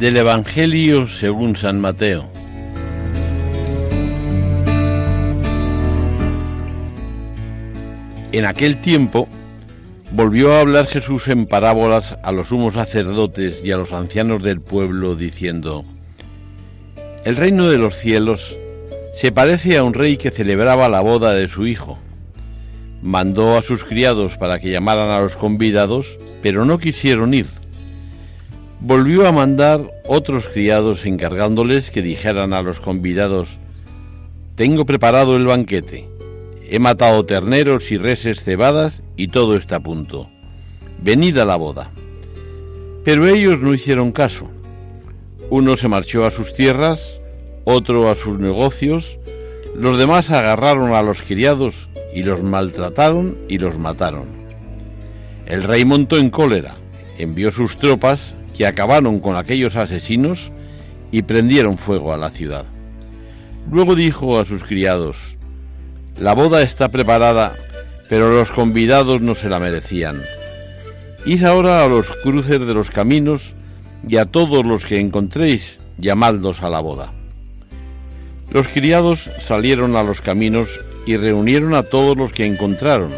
Del Evangelio según San Mateo. En aquel tiempo volvió a hablar Jesús en parábolas a los sumos sacerdotes y a los ancianos del pueblo, diciendo, El reino de los cielos se parece a un rey que celebraba la boda de su hijo. Mandó a sus criados para que llamaran a los convidados, pero no quisieron ir volvió a mandar otros criados encargándoles que dijeran a los convidados, Tengo preparado el banquete, he matado terneros y reses cebadas y todo está a punto. Venid a la boda. Pero ellos no hicieron caso. Uno se marchó a sus tierras, otro a sus negocios, los demás agarraron a los criados y los maltrataron y los mataron. El rey montó en cólera, envió sus tropas que acabaron con aquellos asesinos y prendieron fuego a la ciudad. Luego dijo a sus criados, La boda está preparada, pero los convidados no se la merecían. Id ahora a los cruces de los caminos y a todos los que encontréis, llamadlos a la boda. Los criados salieron a los caminos y reunieron a todos los que encontraron,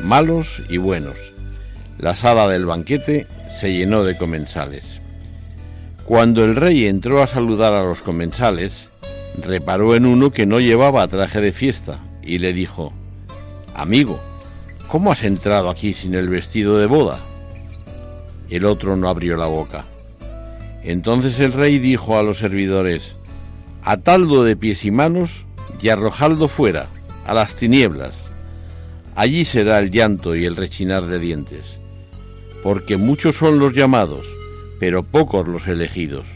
malos y buenos. La sala del banquete se llenó de comensales. Cuando el rey entró a saludar a los comensales, reparó en uno que no llevaba traje de fiesta y le dijo, Amigo, ¿cómo has entrado aquí sin el vestido de boda? El otro no abrió la boca. Entonces el rey dijo a los servidores, Atadlo de pies y manos y arrojadlo fuera, a las tinieblas. Allí será el llanto y el rechinar de dientes porque muchos son los llamados, pero pocos los elegidos.